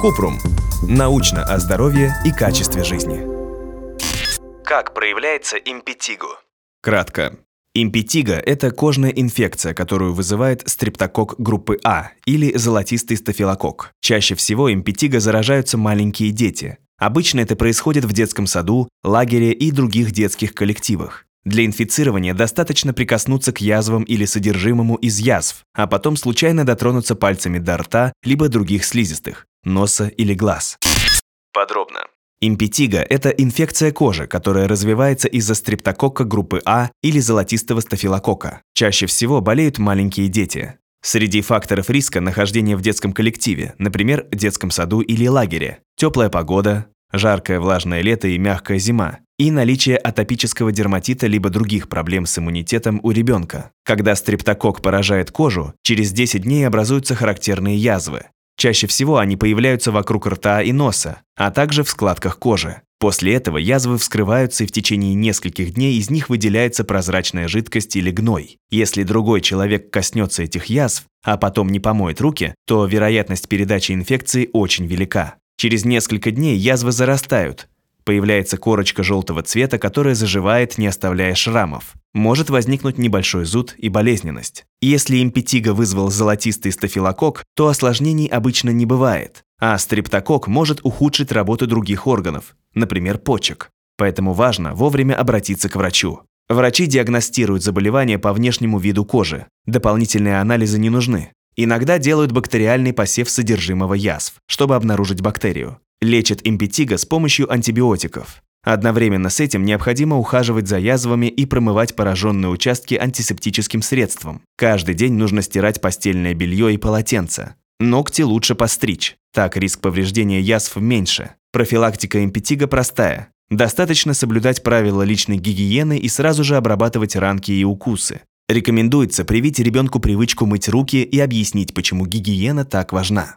Купрум. Научно о здоровье и качестве жизни. Как проявляется импетиго? Кратко. Импетиго – это кожная инфекция, которую вызывает стрептокок группы А или золотистый стафилококк. Чаще всего импетиго заражаются маленькие дети. Обычно это происходит в детском саду, лагере и других детских коллективах. Для инфицирования достаточно прикоснуться к язвам или содержимому из язв, а потом случайно дотронуться пальцами до рта либо других слизистых, носа или глаз. Подробно. Импетиго – это инфекция кожи, которая развивается из-за стрептококка группы А или золотистого стафилококка. Чаще всего болеют маленькие дети. Среди факторов риска нахождение в детском коллективе, например, детском саду или лагере, теплая погода, жаркое влажное лето и мягкая зима, и наличие атопического дерматита либо других проблем с иммунитетом у ребенка. Когда стрептококк поражает кожу, через 10 дней образуются характерные язвы. Чаще всего они появляются вокруг рта и носа, а также в складках кожи. После этого язвы вскрываются и в течение нескольких дней из них выделяется прозрачная жидкость или гной. Если другой человек коснется этих язв, а потом не помоет руки, то вероятность передачи инфекции очень велика. Через несколько дней язвы зарастают, Появляется корочка желтого цвета, которая заживает, не оставляя шрамов. Может возникнуть небольшой зуд и болезненность. Если импетиго вызвал золотистый стафилококк, то осложнений обычно не бывает, а стрептокок может ухудшить работу других органов, например, почек. Поэтому важно вовремя обратиться к врачу. Врачи диагностируют заболевание по внешнему виду кожи. Дополнительные анализы не нужны. Иногда делают бактериальный посев содержимого язв, чтобы обнаружить бактерию. Лечат импетиго с помощью антибиотиков. Одновременно с этим необходимо ухаживать за язвами и промывать пораженные участки антисептическим средством. Каждый день нужно стирать постельное белье и полотенце. Ногти лучше постричь, так риск повреждения язв меньше. Профилактика импетиго простая. Достаточно соблюдать правила личной гигиены и сразу же обрабатывать ранки и укусы. Рекомендуется привить ребенку привычку мыть руки и объяснить, почему гигиена так важна.